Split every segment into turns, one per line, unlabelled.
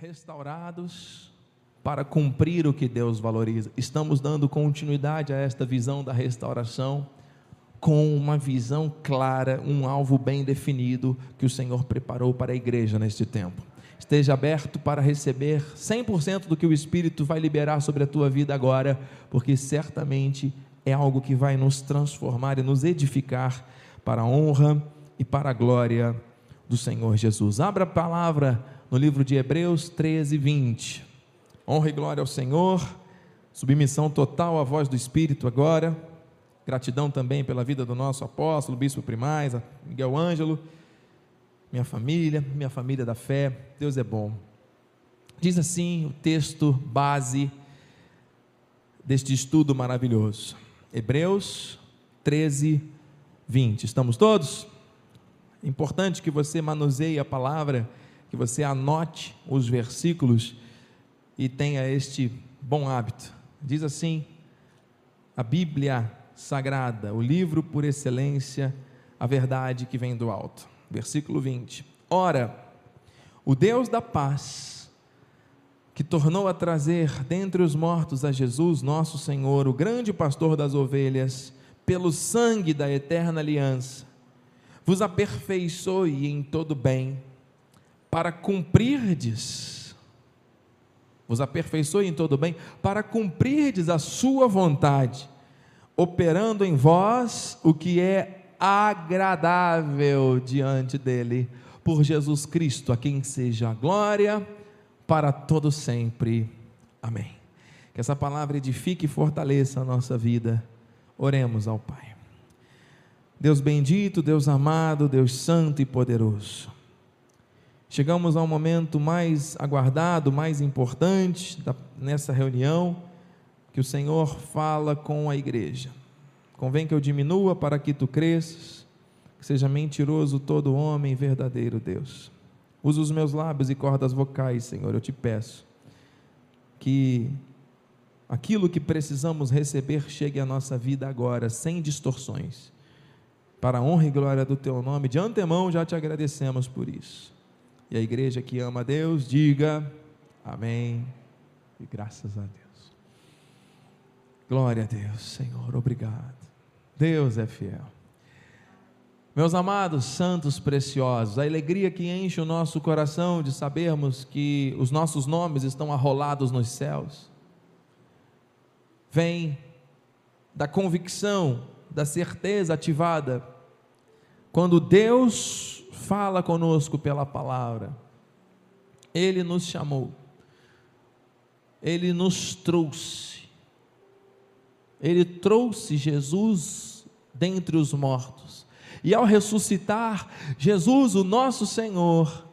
restaurados para cumprir o que Deus valoriza. Estamos dando continuidade a esta visão da restauração com uma visão clara, um alvo bem definido que o Senhor preparou para a igreja neste tempo. Esteja aberto para receber 100% do que o Espírito vai liberar sobre a tua vida agora, porque certamente é algo que vai nos transformar e nos edificar para a honra e para a glória do Senhor Jesus. Abra a palavra no livro de Hebreus 13, 20. Honra e glória ao Senhor, submissão total à voz do Espírito agora. Gratidão também pela vida do nosso apóstolo, bispo primaz, Miguel Ângelo, minha família, minha família da fé. Deus é bom. Diz assim o texto base deste estudo maravilhoso. Hebreus 13, 20. Estamos todos? Importante que você manuseie a palavra, que você anote os versículos e tenha este bom hábito. Diz assim: a Bíblia Sagrada, o livro por excelência, a verdade que vem do alto. Versículo 20. Ora, o Deus da paz, que tornou a trazer dentre os mortos a Jesus, nosso Senhor, o grande pastor das ovelhas, pelo sangue da eterna aliança, vos aperfeiçoe em todo bem, para cumprirdes, vos aperfeiçoe em todo bem, para cumprirdes a sua vontade, operando em vós o que é agradável diante dele, por Jesus Cristo, a quem seja a glória para todo sempre. Amém. Que essa palavra edifique e fortaleça a nossa vida. Oremos ao Pai. Deus bendito, Deus amado, Deus santo e poderoso. Chegamos ao momento mais aguardado, mais importante da, nessa reunião, que o Senhor fala com a igreja. Convém que eu diminua para que tu cresças, que seja mentiroso todo homem, verdadeiro Deus. Usa os meus lábios e cordas vocais, Senhor, eu te peço, que aquilo que precisamos receber chegue à nossa vida agora, sem distorções para a honra e glória do teu nome. De antemão já te agradecemos por isso. E a igreja que ama a Deus, diga amém e graças a Deus. Glória a Deus, Senhor, obrigado. Deus é fiel. Meus amados santos preciosos, a alegria que enche o nosso coração de sabermos que os nossos nomes estão arrolados nos céus, vem da convicção da certeza ativada quando Deus fala conosco pela palavra. Ele nos chamou, ele nos trouxe, ele trouxe Jesus dentre os mortos, e ao ressuscitar, Jesus, o nosso Senhor,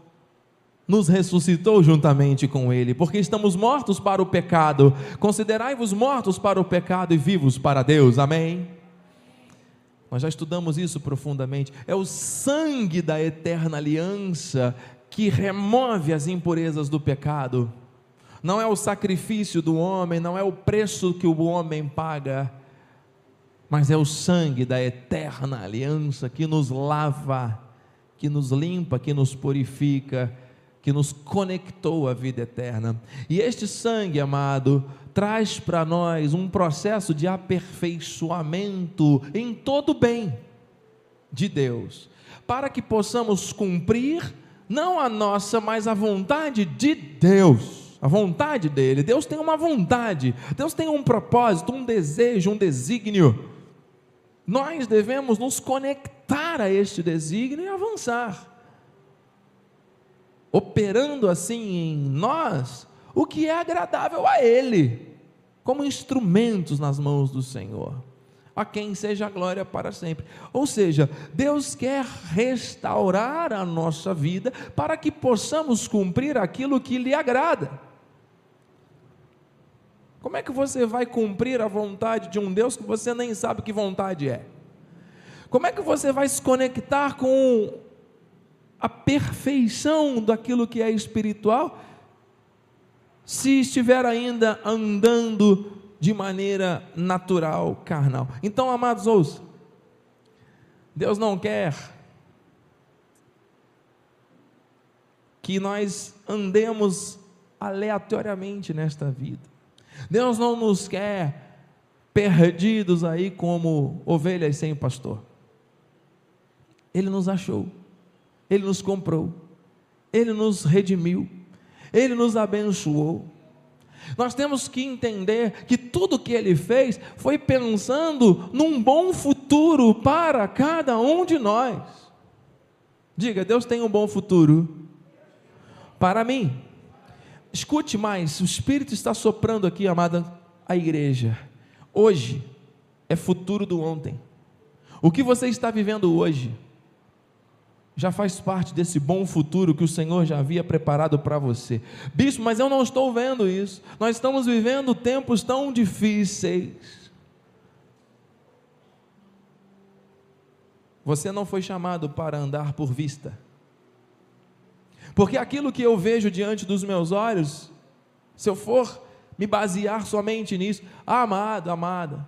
nos ressuscitou juntamente com Ele, porque estamos mortos para o pecado. Considerai-vos mortos para o pecado e vivos para Deus. Amém. Nós já estudamos isso profundamente. É o sangue da eterna aliança que remove as impurezas do pecado. Não é o sacrifício do homem, não é o preço que o homem paga, mas é o sangue da eterna aliança que nos lava, que nos limpa, que nos purifica, que nos conectou à vida eterna. E este sangue, amado, traz para nós um processo de aperfeiçoamento em todo o bem de Deus, para que possamos cumprir não a nossa, mas a vontade de Deus, a vontade dele. Deus tem uma vontade, Deus tem um propósito, um desejo, um desígnio. Nós devemos nos conectar a este desígnio e avançar, operando assim em nós o que é agradável a Ele, como instrumentos nas mãos do Senhor, a quem seja a glória para sempre. Ou seja, Deus quer restaurar a nossa vida para que possamos cumprir aquilo que lhe agrada. Como é que você vai cumprir a vontade de um Deus que você nem sabe que vontade é? Como é que você vai se conectar com a perfeição daquilo que é espiritual se estiver ainda andando de maneira natural, carnal. Então, amados, ouça. Deus não quer que nós andemos aleatoriamente nesta vida. Deus não nos quer perdidos aí como ovelhas sem pastor. Ele nos achou, Ele nos comprou, Ele nos redimiu, Ele nos abençoou. Nós temos que entender que tudo que Ele fez foi pensando num bom futuro para cada um de nós. Diga, Deus tem um bom futuro para mim. Escute mais, o Espírito está soprando aqui, amada, a igreja. Hoje é futuro do ontem. O que você está vivendo hoje já faz parte desse bom futuro que o Senhor já havia preparado para você. Bispo, mas eu não estou vendo isso. Nós estamos vivendo tempos tão difíceis. Você não foi chamado para andar por vista. Porque aquilo que eu vejo diante dos meus olhos, se eu for me basear somente nisso, amado, amada,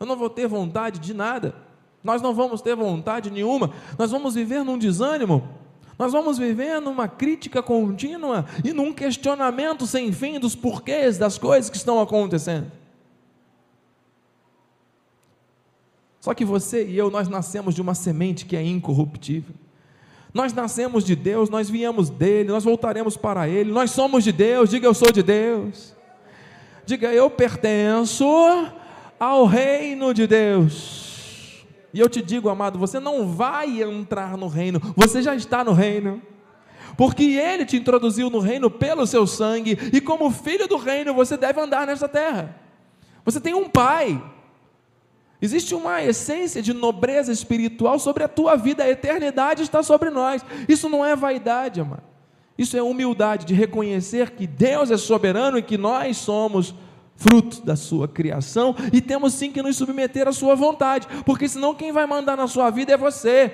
eu não vou ter vontade de nada nós não vamos ter vontade nenhuma, nós vamos viver num desânimo, nós vamos viver numa crítica contínua e num questionamento sem fim dos porquês das coisas que estão acontecendo. Só que você e eu, nós nascemos de uma semente que é incorruptível. Nós nascemos de Deus, nós viemos dele, nós voltaremos para ele, nós somos de Deus, diga eu sou de Deus. Diga eu pertenço ao reino de Deus. E eu te digo, amado, você não vai entrar no reino, você já está no reino. Porque ele te introduziu no reino pelo seu sangue, e como filho do reino, você deve andar nessa terra. Você tem um pai. Existe uma essência de nobreza espiritual sobre a tua vida, a eternidade está sobre nós. Isso não é vaidade, amado. Isso é humildade de reconhecer que Deus é soberano e que nós somos fruto da sua criação, e temos sim que nos submeter à sua vontade, porque senão quem vai mandar na sua vida é você.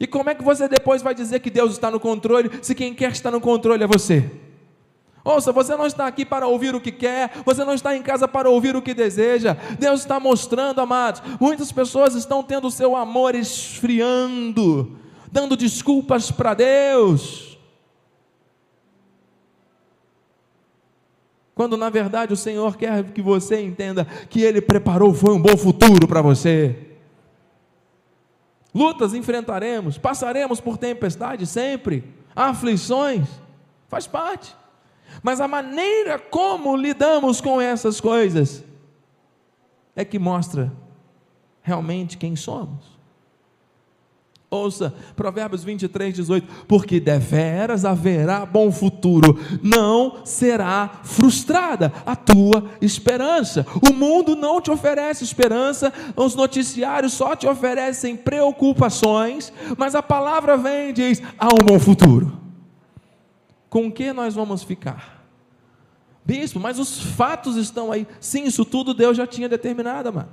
E como é que você depois vai dizer que Deus está no controle, se quem quer estar no controle é você? Ouça, você não está aqui para ouvir o que quer, você não está em casa para ouvir o que deseja. Deus está mostrando, amados. Muitas pessoas estão tendo o seu amor esfriando, dando desculpas para Deus. Quando na verdade o Senhor quer que você entenda que Ele preparou foi um bom futuro para você. Lutas enfrentaremos, passaremos por tempestade sempre, aflições, faz parte. Mas a maneira como lidamos com essas coisas é que mostra realmente quem somos. Ouça, Provérbios 23, 18: Porque deveras haverá bom futuro, não será frustrada a tua esperança. O mundo não te oferece esperança, os noticiários só te oferecem preocupações, mas a palavra vem e diz: há um bom futuro. Com que nós vamos ficar? Bispo, mas os fatos estão aí. Sim, isso tudo Deus já tinha determinado, mano.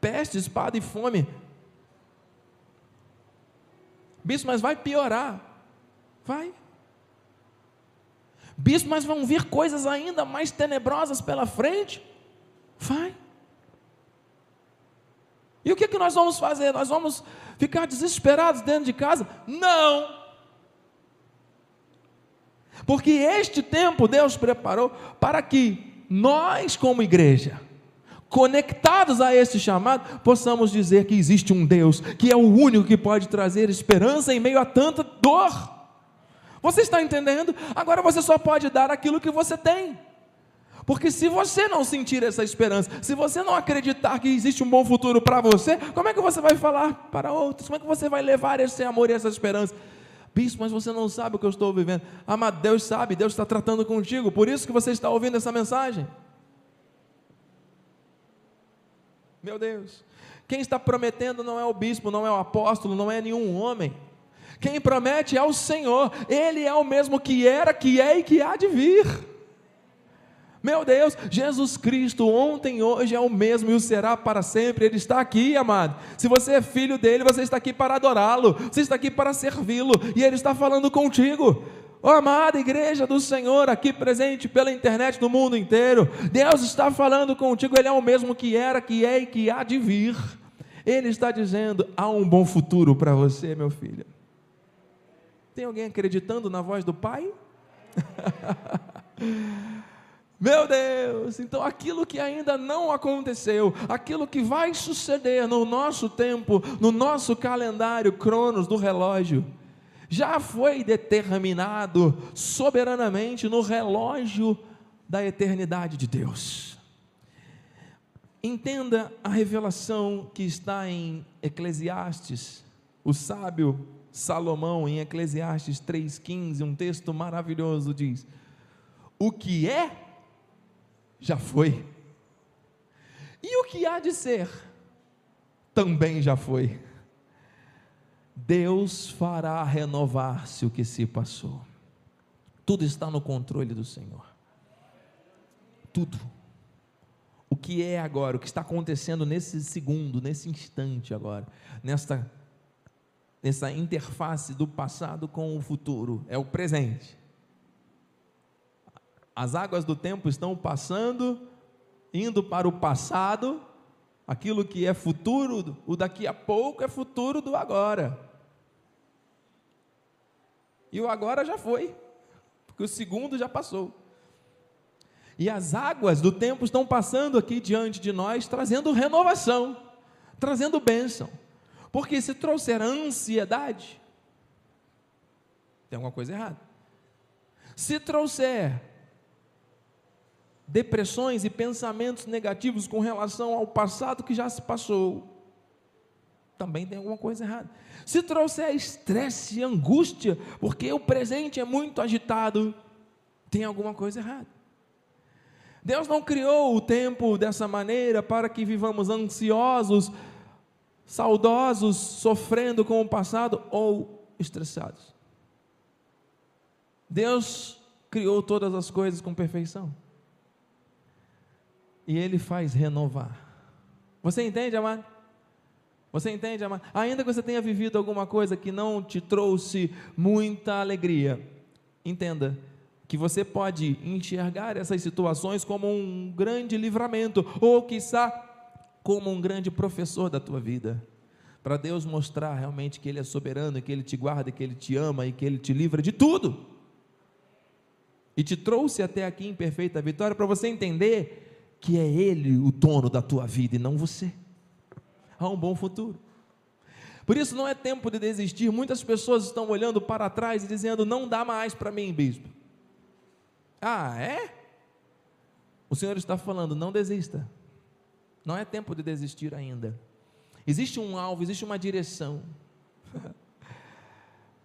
Peste, espada e fome Bispo, mas vai piorar. Vai. Bispo, mas vão vir coisas ainda mais tenebrosas pela frente. Vai. E o que, que nós vamos fazer? Nós vamos ficar desesperados dentro de casa? Não! Porque este tempo Deus preparou para que nós, como igreja, conectados a esse chamado, possamos dizer que existe um Deus que é o único que pode trazer esperança em meio a tanta dor. Você está entendendo? Agora você só pode dar aquilo que você tem. Porque se você não sentir essa esperança, se você não acreditar que existe um bom futuro para você, como é que você vai falar para outros? Como é que você vai levar esse amor e essa esperança? Bispo, mas você não sabe o que eu estou vivendo. Mas Deus sabe, Deus está tratando contigo, por isso que você está ouvindo essa mensagem. Meu Deus. Quem está prometendo não é o bispo, não é o apóstolo, não é nenhum homem. Quem promete é o Senhor. Ele é o mesmo que era, que é e que há de vir. Meu Deus, Jesus Cristo ontem, hoje é o mesmo e o será para sempre. Ele está aqui, amado. Se você é filho dele, você está aqui para adorá-lo, você está aqui para servi-lo, e ele está falando contigo. Oh, amada igreja do Senhor, aqui presente pela internet no mundo inteiro, Deus está falando contigo, Ele é o mesmo que era, que é e que há de vir. Ele está dizendo: há um bom futuro para você, meu filho. Tem alguém acreditando na voz do Pai? Meu Deus, então aquilo que ainda não aconteceu, aquilo que vai suceder no nosso tempo, no nosso calendário cronos do relógio, já foi determinado soberanamente no relógio da eternidade de Deus. Entenda a revelação que está em Eclesiastes, o sábio Salomão, em Eclesiastes 3,15, um texto maravilhoso, diz: O que é já foi. E o que há de ser também já foi. Deus fará renovar-se o que se passou. Tudo está no controle do Senhor. Tudo. O que é agora, o que está acontecendo nesse segundo, nesse instante agora, nesta nessa interface do passado com o futuro, é o presente. As águas do tempo estão passando, indo para o passado, aquilo que é futuro, o daqui a pouco é futuro do agora. E o agora já foi, porque o segundo já passou. E as águas do tempo estão passando aqui diante de nós, trazendo renovação, trazendo bênção. Porque se trouxer ansiedade, tem alguma coisa errada. Se trouxer depressões e pensamentos negativos com relação ao passado que já se passou, também tem alguma coisa errada. Se trouxer estresse e angústia, porque o presente é muito agitado, tem alguma coisa errada. Deus não criou o tempo dessa maneira para que vivamos ansiosos, saudosos, sofrendo com o passado ou estressados. Deus criou todas as coisas com perfeição e Ele faz renovar. Você entende, amado? Você entende, amado? Ainda que você tenha vivido alguma coisa que não te trouxe muita alegria, entenda que você pode enxergar essas situações como um grande livramento, ou quiçá como um grande professor da tua vida, para Deus mostrar realmente que Ele é soberano, que Ele te guarda, que Ele te ama e que Ele te livra de tudo. E te trouxe até aqui em perfeita vitória para você entender que é Ele o dono da tua vida e não você. Há um bom futuro. Por isso não é tempo de desistir. Muitas pessoas estão olhando para trás e dizendo: não dá mais para mim, bispo. Ah, é? O Senhor está falando: não desista. Não é tempo de desistir ainda. Existe um alvo, existe uma direção.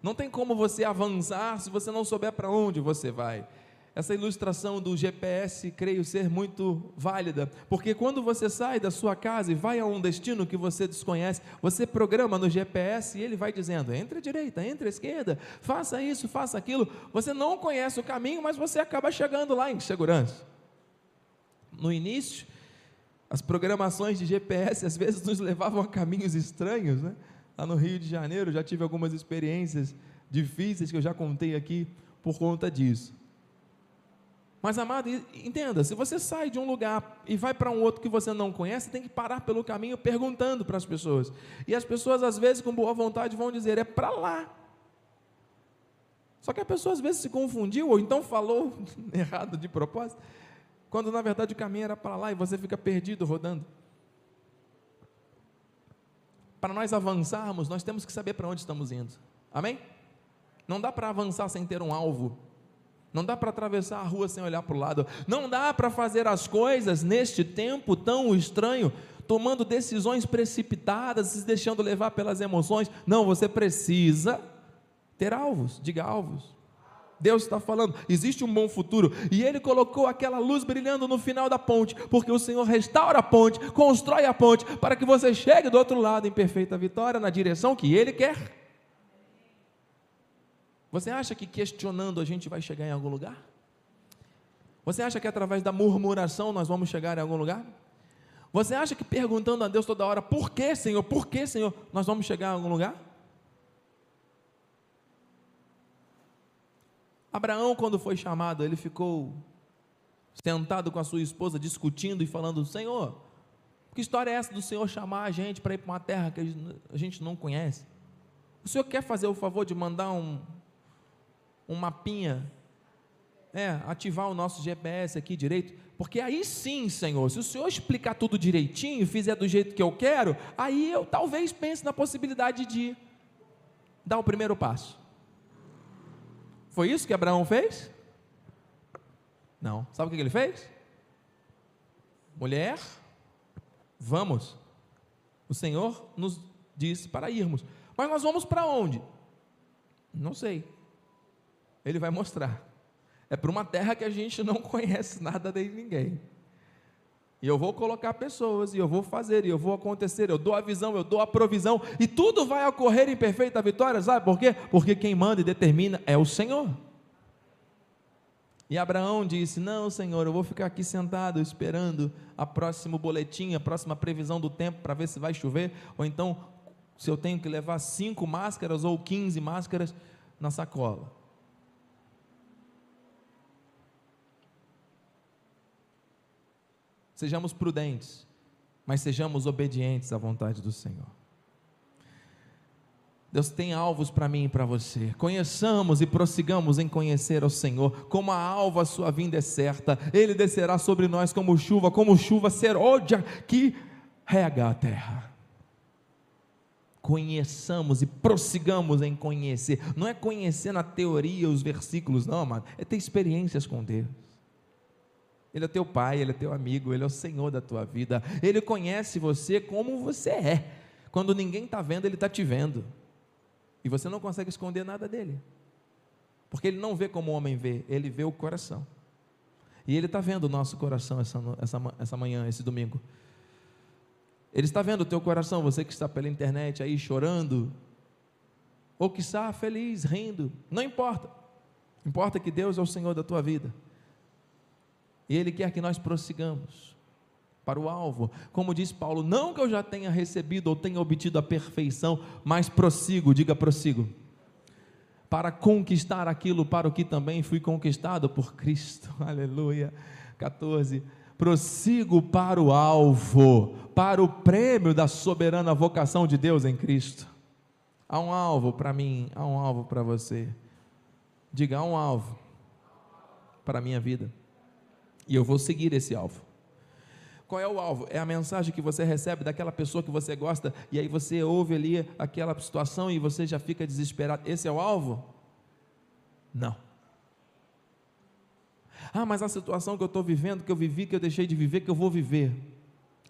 Não tem como você avançar se você não souber para onde você vai. Essa ilustração do GPS, creio ser muito válida, porque quando você sai da sua casa e vai a um destino que você desconhece, você programa no GPS e ele vai dizendo: entre à direita, entre à esquerda, faça isso, faça aquilo. Você não conhece o caminho, mas você acaba chegando lá em segurança. No início, as programações de GPS às vezes nos levavam a caminhos estranhos, né? Lá no Rio de Janeiro já tive algumas experiências difíceis que eu já contei aqui por conta disso. Mas, amado, entenda: se você sai de um lugar e vai para um outro que você não conhece, tem que parar pelo caminho perguntando para as pessoas. E as pessoas, às vezes, com boa vontade, vão dizer: é para lá. Só que a pessoa, às vezes, se confundiu ou então falou errado de propósito, quando na verdade o caminho era para lá e você fica perdido rodando. Para nós avançarmos, nós temos que saber para onde estamos indo. Amém? Não dá para avançar sem ter um alvo. Não dá para atravessar a rua sem olhar para o lado. Não dá para fazer as coisas neste tempo tão estranho, tomando decisões precipitadas, se deixando levar pelas emoções. Não, você precisa ter alvos. Diga alvos. Deus está falando, existe um bom futuro, e Ele colocou aquela luz brilhando no final da ponte, porque o Senhor restaura a ponte, constrói a ponte, para que você chegue do outro lado em perfeita vitória, na direção que Ele quer. Você acha que questionando a gente vai chegar em algum lugar? Você acha que através da murmuração nós vamos chegar em algum lugar? Você acha que perguntando a Deus toda hora, por que, Senhor, por que, Senhor, nós vamos chegar em algum lugar? Abraão, quando foi chamado, ele ficou sentado com a sua esposa, discutindo e falando: Senhor, que história é essa do Senhor chamar a gente para ir para uma terra que a gente não conhece? O Senhor quer fazer o favor de mandar um, um mapinha é, ativar o nosso GPS aqui direito, porque aí sim, Senhor, se o Senhor explicar tudo direitinho, fizer do jeito que eu quero, aí eu talvez pense na possibilidade de dar o primeiro passo. Foi isso que Abraão fez? Não. Sabe o que ele fez? Mulher, vamos. O Senhor nos disse para irmos. Mas nós vamos para onde? Não sei. Ele vai mostrar. É para uma terra que a gente não conhece nada de ninguém. E eu vou colocar pessoas, e eu vou fazer, e eu vou acontecer, eu dou a visão, eu dou a provisão, e tudo vai ocorrer em perfeita vitória, sabe por quê? Porque quem manda e determina é o Senhor. E Abraão disse: Não, Senhor, eu vou ficar aqui sentado esperando a próximo boletim, a próxima previsão do tempo para ver se vai chover, ou então se eu tenho que levar cinco máscaras ou quinze máscaras na sacola. Sejamos prudentes, mas sejamos obedientes à vontade do Senhor. Deus tem alvos para mim e para você. Conheçamos e prossigamos em conhecer ao Senhor. Como a alva, a sua vinda é certa. Ele descerá sobre nós como chuva, como chuva seródia que rega a terra conheçamos e prossigamos em conhecer. Não é conhecer na teoria os versículos, não, amado. É ter experiências com Deus. Ele é teu pai, ele é teu amigo, ele é o Senhor da tua vida. Ele conhece você como você é. Quando ninguém está vendo, ele está te vendo. E você não consegue esconder nada dele. Porque ele não vê como o homem vê, ele vê o coração. E ele está vendo o nosso coração essa, essa, essa manhã, esse domingo. Ele está vendo o teu coração, você que está pela internet aí chorando, ou que está feliz, rindo, não importa. Importa que Deus é o Senhor da tua vida. E Ele quer que nós prossigamos para o alvo. Como diz Paulo, não que eu já tenha recebido ou tenha obtido a perfeição, mas prossigo, diga prossigo. Para conquistar aquilo para o que também fui conquistado por Cristo. Aleluia. 14 prossigo para o alvo, para o prêmio da soberana vocação de Deus em Cristo. Há um alvo para mim, há um alvo para você. Diga, há um alvo para a minha vida. E eu vou seguir esse alvo. Qual é o alvo? É a mensagem que você recebe daquela pessoa que você gosta, e aí você ouve ali aquela situação e você já fica desesperado. Esse é o alvo? Não. Ah, mas a situação que eu estou vivendo, que eu vivi, que eu deixei de viver, que eu vou viver.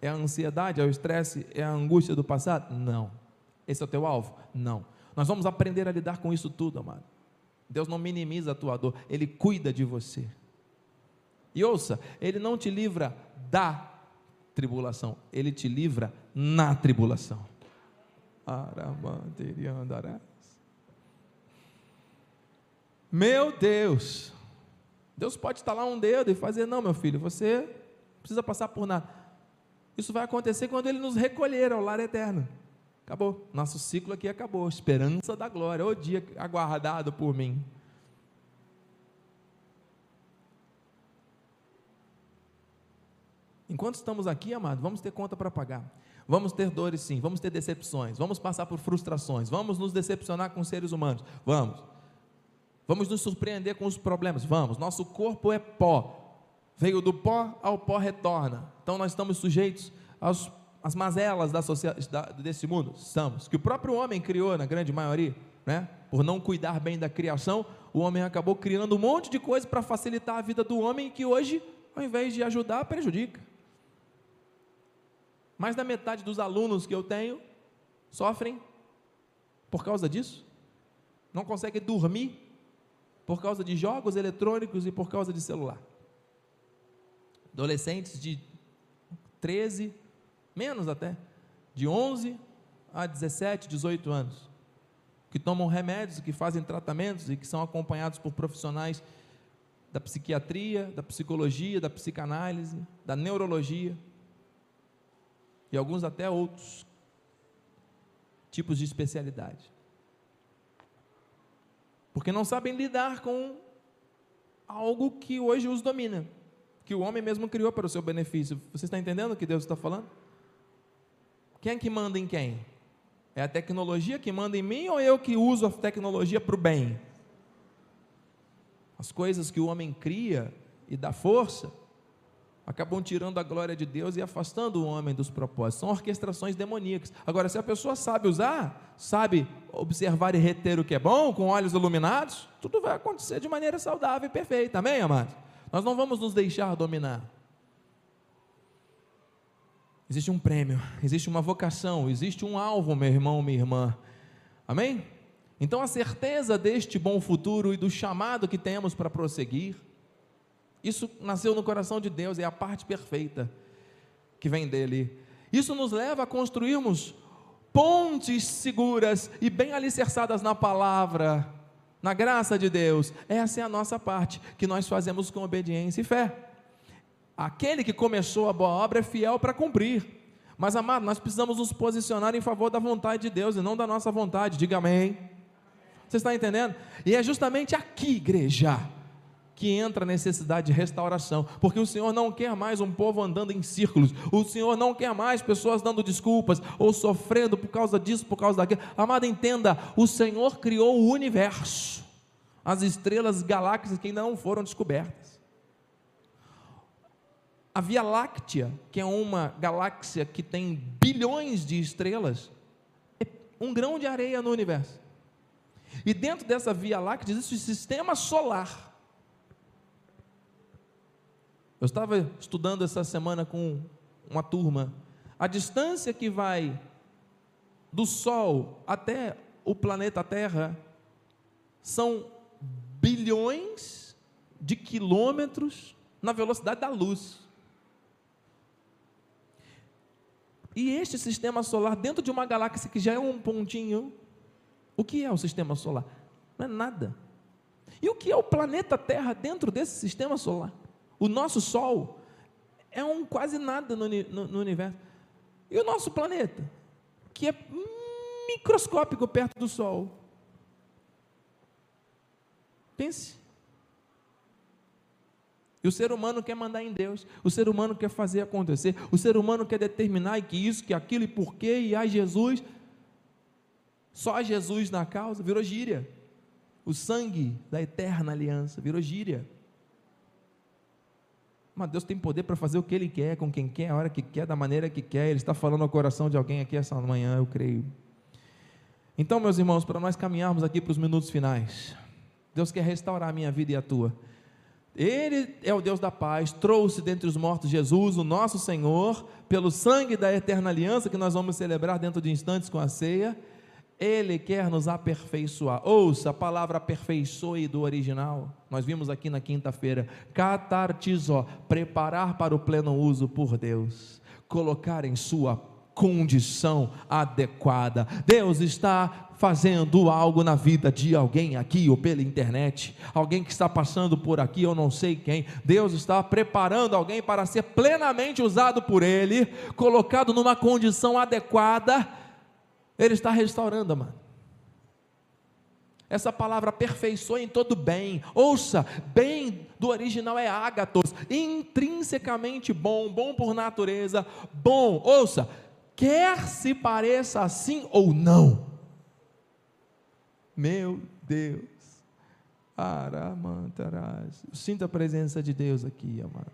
É a ansiedade, é o estresse, é a angústia do passado? Não. Esse é o teu alvo? Não. Nós vamos aprender a lidar com isso tudo, amado. Deus não minimiza a tua dor, Ele cuida de você. E ouça, Ele não te livra da tribulação, Ele te livra na tribulação. Meu Deus, Deus pode estalar um dedo e fazer, não, meu filho, você precisa passar por nada. Isso vai acontecer quando Ele nos recolher ao lar eterno. Acabou. Nosso ciclo aqui acabou. Esperança da glória. O dia aguardado por mim. Enquanto estamos aqui, amado, vamos ter conta para pagar. Vamos ter dores sim, vamos ter decepções, vamos passar por frustrações, vamos nos decepcionar com seres humanos. Vamos. Vamos nos surpreender com os problemas? Vamos. Nosso corpo é pó. Veio do pó ao pó retorna. Então nós estamos sujeitos às, às mazelas da sociedade, desse mundo? Estamos. Que o próprio homem criou, na grande maioria, né? Por não cuidar bem da criação, o homem acabou criando um monte de coisa para facilitar a vida do homem que hoje, ao invés de ajudar, prejudica. Mais da metade dos alunos que eu tenho sofrem por causa disso. Não conseguem dormir por causa de jogos eletrônicos e por causa de celular. Adolescentes de 13, menos até, de 11 a 17, 18 anos, que tomam remédios, que fazem tratamentos e que são acompanhados por profissionais da psiquiatria, da psicologia, da psicanálise, da neurologia e alguns até outros tipos de especialidade porque não sabem lidar com algo que hoje os domina, que o homem mesmo criou para o seu benefício. Você está entendendo o que Deus está falando? Quem é que manda em quem? É a tecnologia que manda em mim ou eu que uso a tecnologia para o bem? As coisas que o homem cria e dá força acabam tirando a glória de Deus e afastando o homem dos propósitos. São orquestrações demoníacas. Agora, se a pessoa sabe usar, sabe observar e reter o que é bom, com olhos iluminados, tudo vai acontecer de maneira saudável e perfeita. Amém, amados? Nós não vamos nos deixar dominar. Existe um prêmio, existe uma vocação, existe um alvo, meu irmão, minha irmã. Amém? Então, a certeza deste bom futuro e do chamado que temos para prosseguir, isso nasceu no coração de Deus, é a parte perfeita que vem dele. Isso nos leva a construirmos pontes seguras e bem alicerçadas na palavra, na graça de Deus. Essa é a nossa parte, que nós fazemos com obediência e fé. Aquele que começou a boa obra é fiel para cumprir. Mas, amado, nós precisamos nos posicionar em favor da vontade de Deus e não da nossa vontade. Diga amém. Você está entendendo? E é justamente aqui, igreja, que entra a necessidade de restauração, porque o Senhor não quer mais um povo andando em círculos, o Senhor não quer mais pessoas dando desculpas ou sofrendo por causa disso, por causa daquilo. Amado, entenda: o Senhor criou o universo, as estrelas, galáxias que ainda não foram descobertas. A Via Láctea, que é uma galáxia que tem bilhões de estrelas, é um grão de areia no universo. E dentro dessa Via Láctea existe o sistema solar eu estava estudando essa semana com uma turma. A distância que vai do Sol até o planeta Terra são bilhões de quilômetros na velocidade da luz. E este sistema solar, dentro de uma galáxia que já é um pontinho, o que é o sistema solar? Não é nada. E o que é o planeta Terra dentro desse sistema solar? O nosso Sol é um quase nada no, no, no universo. E o nosso planeta, que é microscópico perto do Sol. Pense. E o ser humano quer mandar em Deus, o ser humano quer fazer acontecer, o ser humano quer determinar que isso, que aquilo e porquê, e a Jesus, só Jesus na causa, virou gíria. O sangue da eterna aliança virou gíria. Mas Deus tem poder para fazer o que Ele quer, com quem quer, a hora que quer, da maneira que quer. Ele está falando ao coração de alguém aqui essa manhã, eu creio. Então, meus irmãos, para nós caminharmos aqui para os minutos finais, Deus quer restaurar a minha vida e a tua. Ele é o Deus da paz, trouxe dentre os mortos Jesus, o nosso Senhor, pelo sangue da eterna aliança que nós vamos celebrar dentro de instantes com a ceia. Ele quer nos aperfeiçoar. Ouça a palavra aperfeiçoe do original. Nós vimos aqui na quinta-feira. Catartizó, preparar para o pleno uso por Deus. Colocar em sua condição adequada. Deus está fazendo algo na vida de alguém aqui ou pela internet, alguém que está passando por aqui, eu não sei quem. Deus está preparando alguém para ser plenamente usado por Ele, colocado numa condição adequada ele está restaurando, mano. Essa palavra aperfeiçoa em todo bem. Ouça, bem do original é ágatos, intrinsecamente bom, bom por natureza, bom. Ouça, quer se pareça assim ou não. Meu Deus. Aramantarás. Sinta a presença de Deus aqui, amado.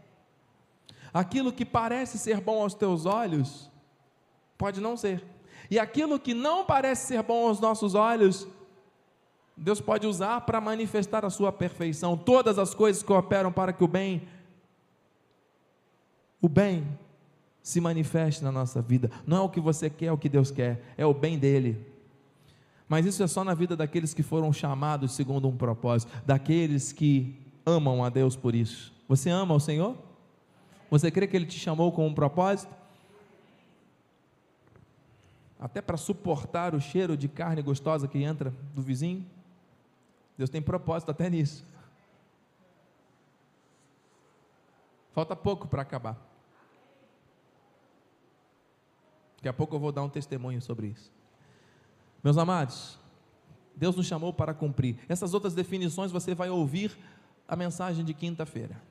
Aquilo que parece ser bom aos teus olhos, pode não ser. E aquilo que não parece ser bom aos nossos olhos, Deus pode usar para manifestar a sua perfeição. Todas as coisas cooperam para que o bem, o bem se manifeste na nossa vida. Não é o que você quer, é o que Deus quer, é o bem dele. Mas isso é só na vida daqueles que foram chamados segundo um propósito, daqueles que amam a Deus por isso. Você ama o Senhor? Você crê que Ele te chamou com um propósito? Até para suportar o cheiro de carne gostosa que entra do vizinho. Deus tem propósito até nisso. Falta pouco para acabar. Daqui a pouco eu vou dar um testemunho sobre isso. Meus amados, Deus nos chamou para cumprir. Essas outras definições você vai ouvir a mensagem de quinta-feira.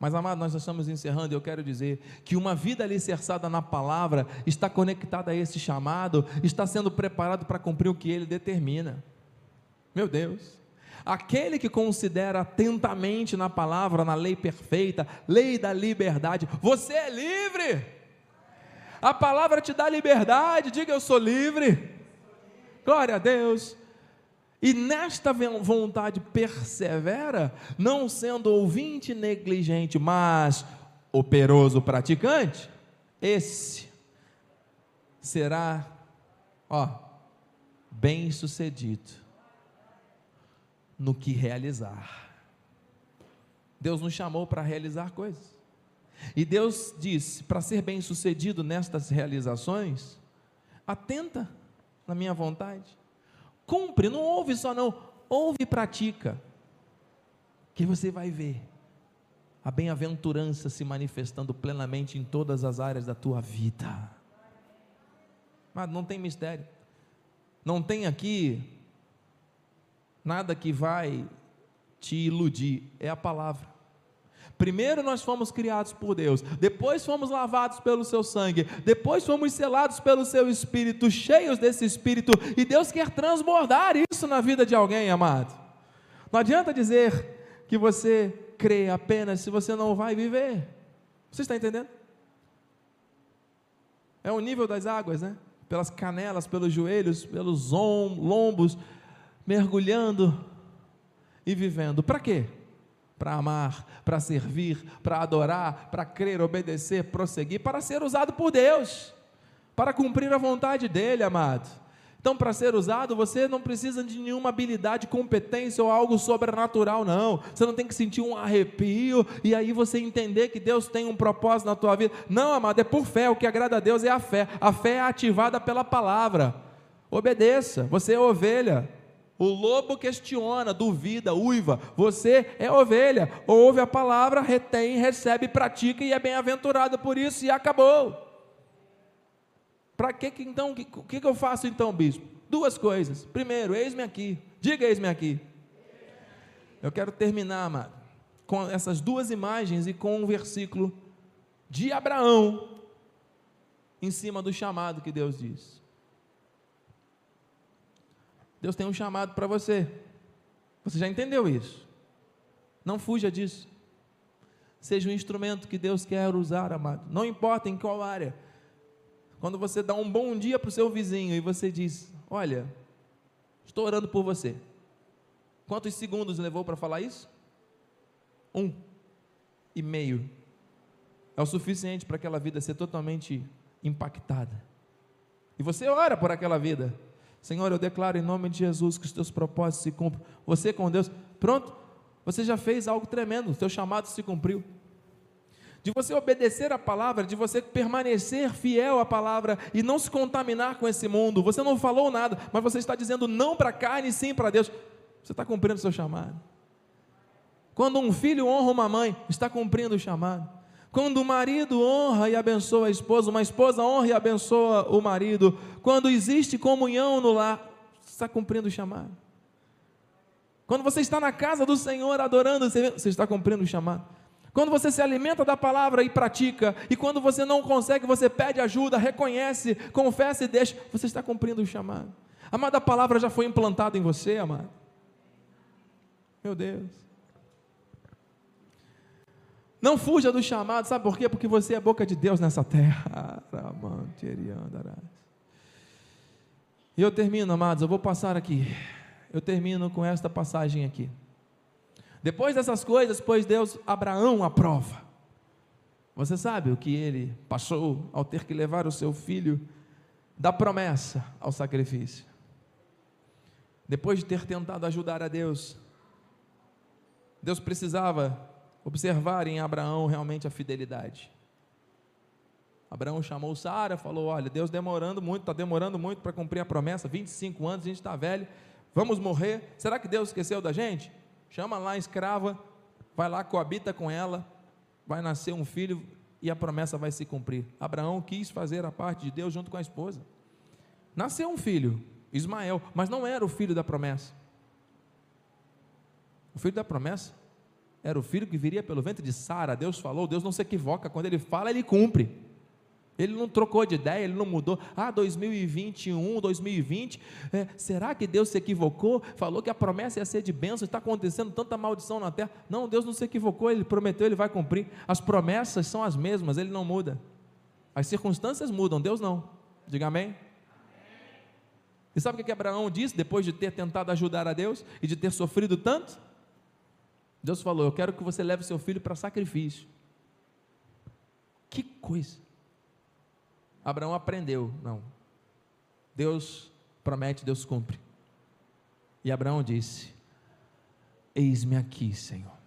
Mas, amado, nós estamos encerrando e eu quero dizer que uma vida alicerçada na palavra está conectada a esse chamado, está sendo preparado para cumprir o que ele determina. Meu Deus. Aquele que considera atentamente na palavra, na lei perfeita, lei da liberdade, você é livre. A palavra te dá liberdade, diga eu sou livre. Glória a Deus. E nesta vontade persevera, não sendo ouvinte negligente, mas operoso praticante, esse será, ó, bem-sucedido no que realizar. Deus nos chamou para realizar coisas. E Deus disse: para ser bem-sucedido nestas realizações, atenta na minha vontade. Cumpre, não ouve só não, ouve e pratica. Que você vai ver a bem-aventurança se manifestando plenamente em todas as áreas da tua vida. Mas não tem mistério. Não tem aqui nada que vai te iludir, é a palavra. Primeiro nós fomos criados por Deus, depois fomos lavados pelo seu sangue, depois fomos selados pelo seu espírito, cheios desse espírito, e Deus quer transbordar isso na vida de alguém, amado. Não adianta dizer que você crê apenas se você não vai viver. Você está entendendo? É o nível das águas, né? Pelas canelas, pelos joelhos, pelos lombos, mergulhando e vivendo. Para quê? Para amar, para servir, para adorar, para crer, obedecer, prosseguir, para ser usado por Deus, para cumprir a vontade dEle, amado. Então, para ser usado, você não precisa de nenhuma habilidade, competência ou algo sobrenatural, não. Você não tem que sentir um arrepio e aí você entender que Deus tem um propósito na tua vida. Não, amado, é por fé. O que agrada a Deus é a fé. A fé é ativada pela palavra. Obedeça. Você é ovelha. O lobo questiona, duvida, uiva. Você é ovelha, ouve a palavra, retém, recebe, pratica e é bem-aventurado por isso e acabou. Para que então, o que, que, que eu faço então, bispo? Duas coisas. Primeiro, eis-me aqui. Diga eis-me aqui. Eu quero terminar, amado, com essas duas imagens e com um versículo de Abraão em cima do chamado que Deus diz. Deus tem um chamado para você. Você já entendeu isso? Não fuja disso. Seja um instrumento que Deus quer usar, amado. Não importa em qual área. Quando você dá um bom dia para o seu vizinho e você diz: Olha, estou orando por você. Quantos segundos levou para falar isso? Um e meio. É o suficiente para aquela vida ser totalmente impactada. E você ora por aquela vida. Senhor, eu declaro em nome de Jesus que os teus propósitos se cumpram. Você com Deus, pronto, você já fez algo tremendo, o teu chamado se cumpriu. De você obedecer a palavra, de você permanecer fiel à palavra e não se contaminar com esse mundo. Você não falou nada, mas você está dizendo não para a carne e sim para Deus. Você está cumprindo o seu chamado. Quando um filho honra uma mãe, está cumprindo o chamado. Quando o marido honra e abençoa a esposa, uma esposa honra e abençoa o marido, quando existe comunhão no lar, está cumprindo o chamado. Quando você está na casa do Senhor adorando, você está cumprindo o chamado. Quando você se alimenta da palavra e pratica, e quando você não consegue, você pede ajuda, reconhece, confessa e deixa, você está cumprindo o chamado. Amada, a palavra já foi implantada em você, amado. Meu Deus. Não fuja do chamado, sabe por quê? Porque você é boca de Deus nessa terra. E eu termino, amados, eu vou passar aqui. Eu termino com esta passagem aqui. Depois dessas coisas, pois Deus Abraão a prova. Você sabe o que ele passou ao ter que levar o seu filho da promessa ao sacrifício. Depois de ter tentado ajudar a Deus, Deus precisava observar em Abraão realmente a fidelidade. Abraão chamou Sara, falou: Olha, Deus demorando muito, está demorando muito para cumprir a promessa, 25 anos, a gente está velho, vamos morrer. Será que Deus esqueceu da gente? Chama lá a escrava, vai lá, coabita com ela, vai nascer um filho e a promessa vai se cumprir. Abraão quis fazer a parte de Deus junto com a esposa. Nasceu um filho, Ismael, mas não era o filho da promessa. O filho da promessa era o filho que viria pelo ventre de Sara. Deus falou, Deus não se equivoca, quando ele fala, ele cumpre. Ele não trocou de ideia, ele não mudou. Ah, 2021, 2020. É, será que Deus se equivocou? Falou que a promessa ia ser de bênção, está acontecendo tanta maldição na terra. Não, Deus não se equivocou, ele prometeu, ele vai cumprir. As promessas são as mesmas, ele não muda. As circunstâncias mudam, Deus não. Diga amém. E sabe o que Abraão disse depois de ter tentado ajudar a Deus e de ter sofrido tanto? Deus falou: Eu quero que você leve seu filho para sacrifício. Que coisa! Abraão aprendeu, não. Deus promete, Deus cumpre. E Abraão disse: Eis-me aqui, Senhor.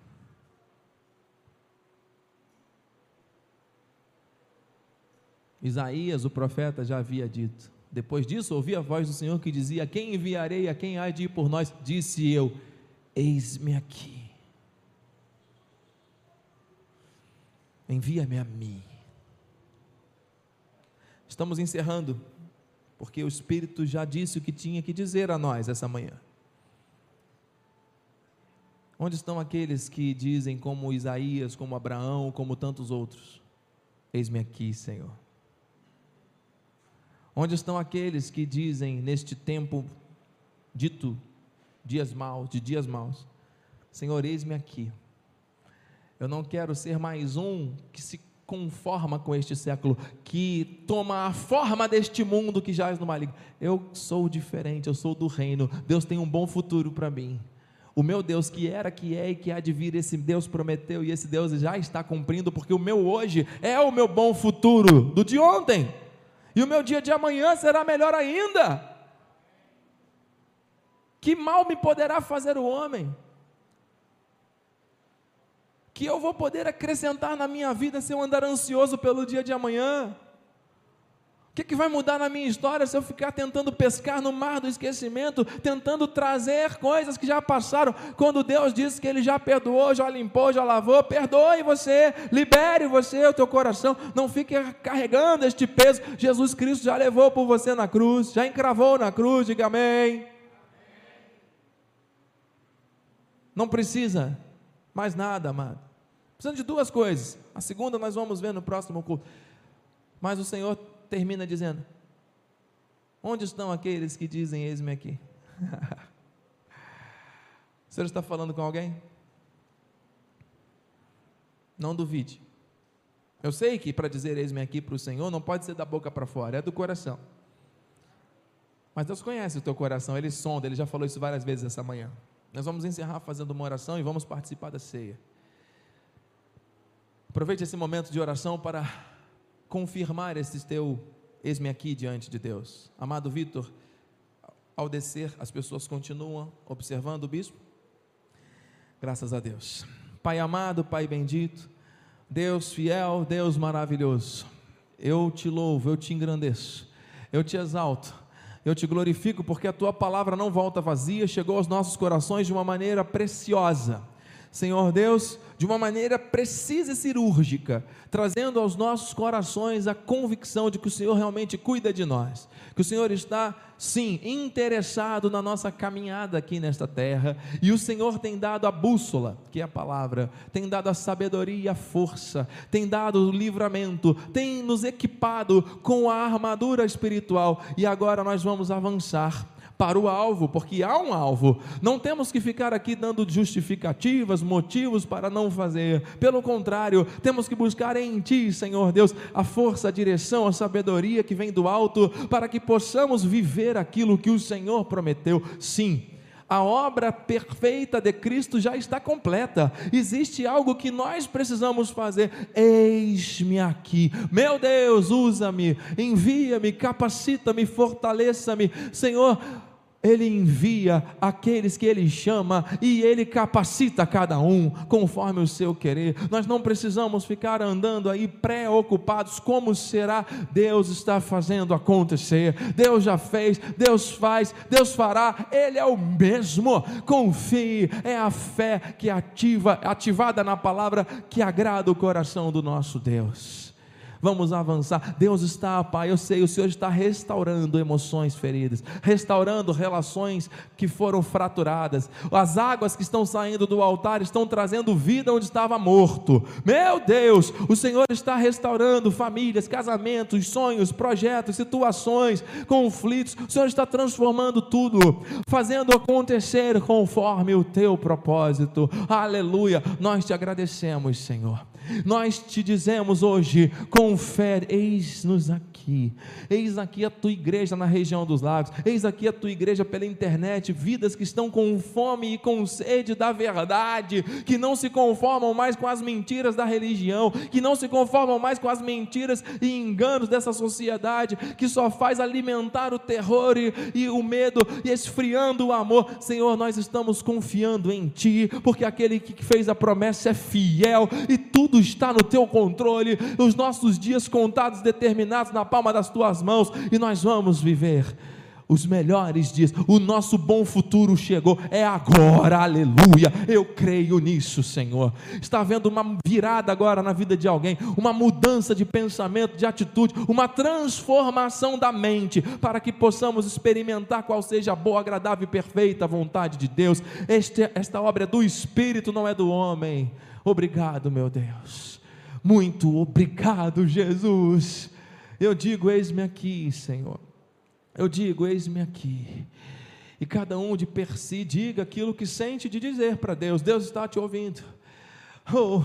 Isaías, o profeta, já havia dito. Depois disso, ouvi a voz do Senhor que dizia: Quem enviarei a quem há de ir por nós? Disse eu: Eis-me aqui. Envia-me a mim. Estamos encerrando, porque o Espírito já disse o que tinha que dizer a nós essa manhã. Onde estão aqueles que dizem, como Isaías, como Abraão, como tantos outros? Eis-me aqui, Senhor. Onde estão aqueles que dizem, neste tempo dito, dias maus, de dias maus, Senhor, eis-me aqui. Eu não quero ser mais um que se conforma com este século, que toma a forma deste mundo que jaz no maligno. Eu sou diferente, eu sou do reino. Deus tem um bom futuro para mim. O meu Deus que era, que é e que há de vir, esse Deus prometeu e esse Deus já está cumprindo, porque o meu hoje é o meu bom futuro do de ontem. E o meu dia de amanhã será melhor ainda. Que mal me poderá fazer o homem? Que eu vou poder acrescentar na minha vida se eu andar ansioso pelo dia de amanhã? O que, que, vai mudar na minha história se eu ficar tentando pescar no mar do esquecimento, tentando trazer coisas que já passaram, quando Deus disse que Ele já perdoou, já limpou, já lavou? Perdoe você, libere você, o teu coração, não fique carregando este peso. Jesus Cristo já levou por você na cruz, já encravou na cruz, diga amém. Não precisa mais nada, amado. Precisando de duas coisas. A segunda nós vamos ver no próximo culto. Mas o Senhor termina dizendo: Onde estão aqueles que dizem: Eis-me aqui? o Senhor está falando com alguém? Não duvide. Eu sei que para dizer eis-me aqui para o Senhor não pode ser da boca para fora, é do coração. Mas Deus conhece o teu coração, Ele sonda, Ele já falou isso várias vezes essa manhã. Nós vamos encerrar fazendo uma oração e vamos participar da ceia. Aproveite esse momento de oração para confirmar esse teu eis-me aqui diante de Deus. Amado Vitor, ao descer, as pessoas continuam observando o bispo? Graças a Deus. Pai amado, Pai bendito, Deus fiel, Deus maravilhoso, eu te louvo, eu te engrandeço, eu te exalto eu te glorifico porque a tua palavra não volta vazia, chegou aos nossos corações de uma maneira preciosa. Senhor Deus, de uma maneira precisa e cirúrgica, trazendo aos nossos corações a convicção de que o Senhor realmente cuida de nós, que o Senhor está, sim, interessado na nossa caminhada aqui nesta terra, e o Senhor tem dado a bússola, que é a palavra, tem dado a sabedoria e a força, tem dado o livramento, tem nos equipado com a armadura espiritual, e agora nós vamos avançar para o alvo, porque há um alvo. Não temos que ficar aqui dando justificativas, motivos para não fazer. Pelo contrário, temos que buscar em Ti, Senhor Deus, a força, a direção, a sabedoria que vem do alto, para que possamos viver aquilo que o Senhor prometeu. Sim, a obra perfeita de Cristo já está completa. Existe algo que nós precisamos fazer. Eis-me aqui. Meu Deus, usa-me, envia-me, capacita-me, fortaleça-me. Senhor, ele envia aqueles que Ele chama e Ele capacita cada um conforme o seu querer. Nós não precisamos ficar andando aí preocupados como será. Deus está fazendo acontecer. Deus já fez, Deus faz, Deus fará. Ele é o mesmo. Confie. É a fé que ativa, ativada na palavra que agrada o coração do nosso Deus. Vamos avançar. Deus está, Pai, eu sei, o Senhor está restaurando emoções feridas, restaurando relações que foram fraturadas. As águas que estão saindo do altar estão trazendo vida onde estava morto. Meu Deus, o Senhor está restaurando famílias, casamentos, sonhos, projetos, situações, conflitos. O Senhor está transformando tudo, fazendo acontecer conforme o teu propósito. Aleluia. Nós te agradecemos, Senhor. Nós te dizemos hoje, confere, eis-nos aqui, eis aqui a tua igreja na região dos lagos, eis aqui a tua igreja pela internet, vidas que estão com fome e com sede da verdade, que não se conformam mais com as mentiras da religião, que não se conformam mais com as mentiras e enganos dessa sociedade, que só faz alimentar o terror e, e o medo e esfriando o amor. Senhor, nós estamos confiando em Ti, porque aquele que fez a promessa é fiel e tudo tudo está no teu controle, os nossos dias contados, determinados na palma das tuas mãos, e nós vamos viver os melhores dias, o nosso bom futuro chegou, é agora, aleluia. Eu creio nisso, Senhor. Está havendo uma virada agora na vida de alguém, uma mudança de pensamento, de atitude, uma transformação da mente, para que possamos experimentar qual seja a boa, agradável e perfeita vontade de Deus. Este, esta obra é do Espírito, não é do homem. Obrigado, meu Deus. Muito obrigado, Jesus. Eu digo: eis-me aqui, Senhor. Eu digo: eis-me aqui. E cada um de per si diga aquilo que sente de dizer para Deus. Deus está te ouvindo. Oh,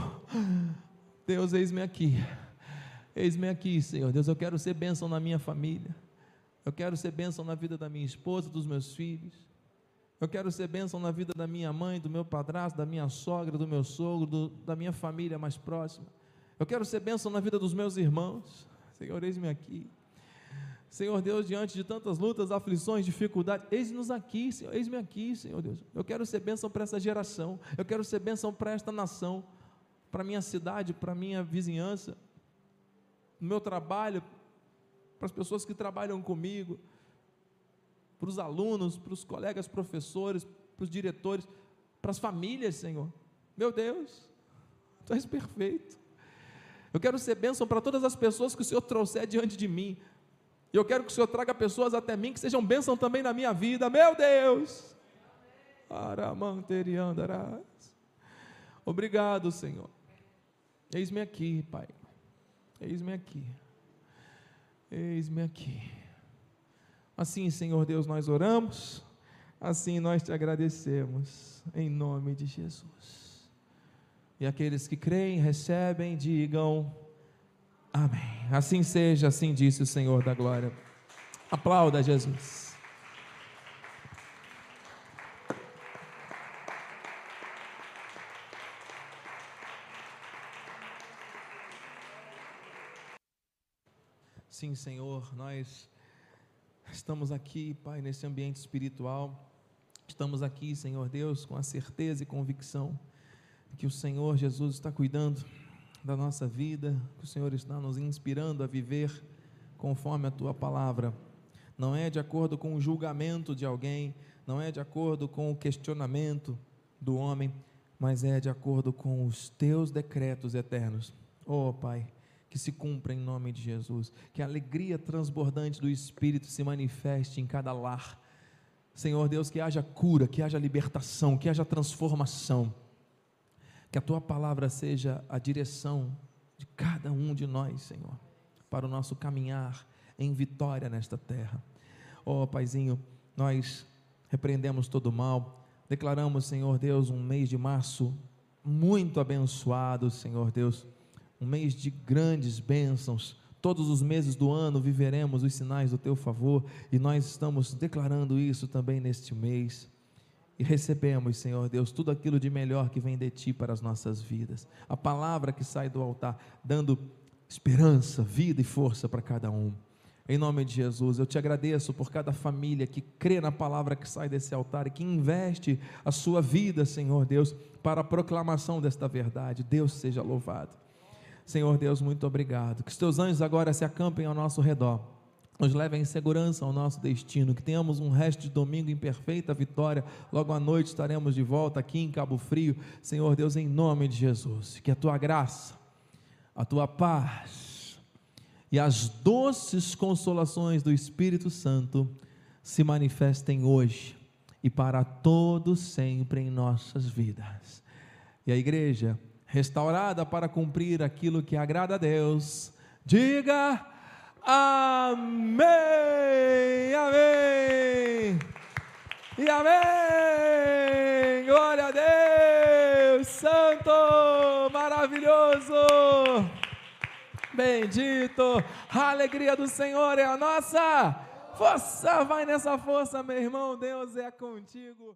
Deus, eis-me aqui. Eis-me aqui, Senhor. Deus, eu quero ser bênção na minha família. Eu quero ser bênção na vida da minha esposa, dos meus filhos. Eu quero ser bênção na vida da minha mãe, do meu padrasto, da minha sogra, do meu sogro, do, da minha família mais próxima. Eu quero ser bênção na vida dos meus irmãos. Senhor, eis-me aqui. Senhor Deus, diante de tantas lutas, aflições, dificuldades, eis-nos aqui, Senhor, eis-me aqui, Senhor Deus. Eu quero ser bênção para essa geração, eu quero ser bênção para esta nação, para minha cidade, para minha vizinhança, no meu trabalho, para as pessoas que trabalham comigo para os alunos, para os colegas professores, para os diretores, para as famílias, Senhor. Meu Deus, Tu és perfeito. Eu quero ser bênção para todas as pessoas que o Senhor trouxer diante de mim. E eu quero que o Senhor traga pessoas até mim que sejam bênção também na minha vida. Meu Deus! Obrigado, Senhor. Eis-me aqui, Pai. Eis-me aqui. Eis-me aqui. Assim, Senhor Deus, nós oramos, assim nós te agradecemos, em nome de Jesus. E aqueles que creem, recebem, digam amém. Assim seja, assim disse o Senhor da glória. Aplauda Jesus. Sim, Senhor, nós Estamos aqui, Pai, nesse ambiente espiritual. Estamos aqui, Senhor Deus, com a certeza e convicção que o Senhor Jesus está cuidando da nossa vida, que o Senhor está nos inspirando a viver conforme a tua palavra. Não é de acordo com o julgamento de alguém, não é de acordo com o questionamento do homem, mas é de acordo com os teus decretos eternos. Oh, Pai, que se cumpra em nome de Jesus, que a alegria transbordante do Espírito se manifeste em cada lar. Senhor Deus, que haja cura, que haja libertação, que haja transformação. Que a tua palavra seja a direção de cada um de nós, Senhor, para o nosso caminhar em vitória nesta terra. Oh, Paizinho, nós repreendemos todo o mal, declaramos, Senhor Deus, um mês de março muito abençoado, Senhor Deus um mês de grandes bênçãos. Todos os meses do ano viveremos os sinais do teu favor e nós estamos declarando isso também neste mês. E recebemos, Senhor Deus, tudo aquilo de melhor que vem de ti para as nossas vidas. A palavra que sai do altar, dando esperança, vida e força para cada um. Em nome de Jesus, eu te agradeço por cada família que crê na palavra que sai desse altar e que investe a sua vida, Senhor Deus, para a proclamação desta verdade. Deus seja louvado. Senhor Deus, muito obrigado. Que os teus anjos agora se acampem ao nosso redor. Nos levem em segurança ao nosso destino. Que tenhamos um resto de domingo em perfeita vitória. Logo à noite estaremos de volta aqui em Cabo Frio. Senhor Deus, em nome de Jesus. Que a tua graça, a tua paz, e as doces consolações do Espírito Santo se manifestem hoje e para todos sempre em nossas vidas. E a igreja, restaurada para cumprir aquilo que agrada a Deus, diga amém, amém e amém. Glória a Deus, Santo, maravilhoso. Bendito, a alegria do Senhor é a nossa força. Vai nessa força, meu irmão. Deus é contigo.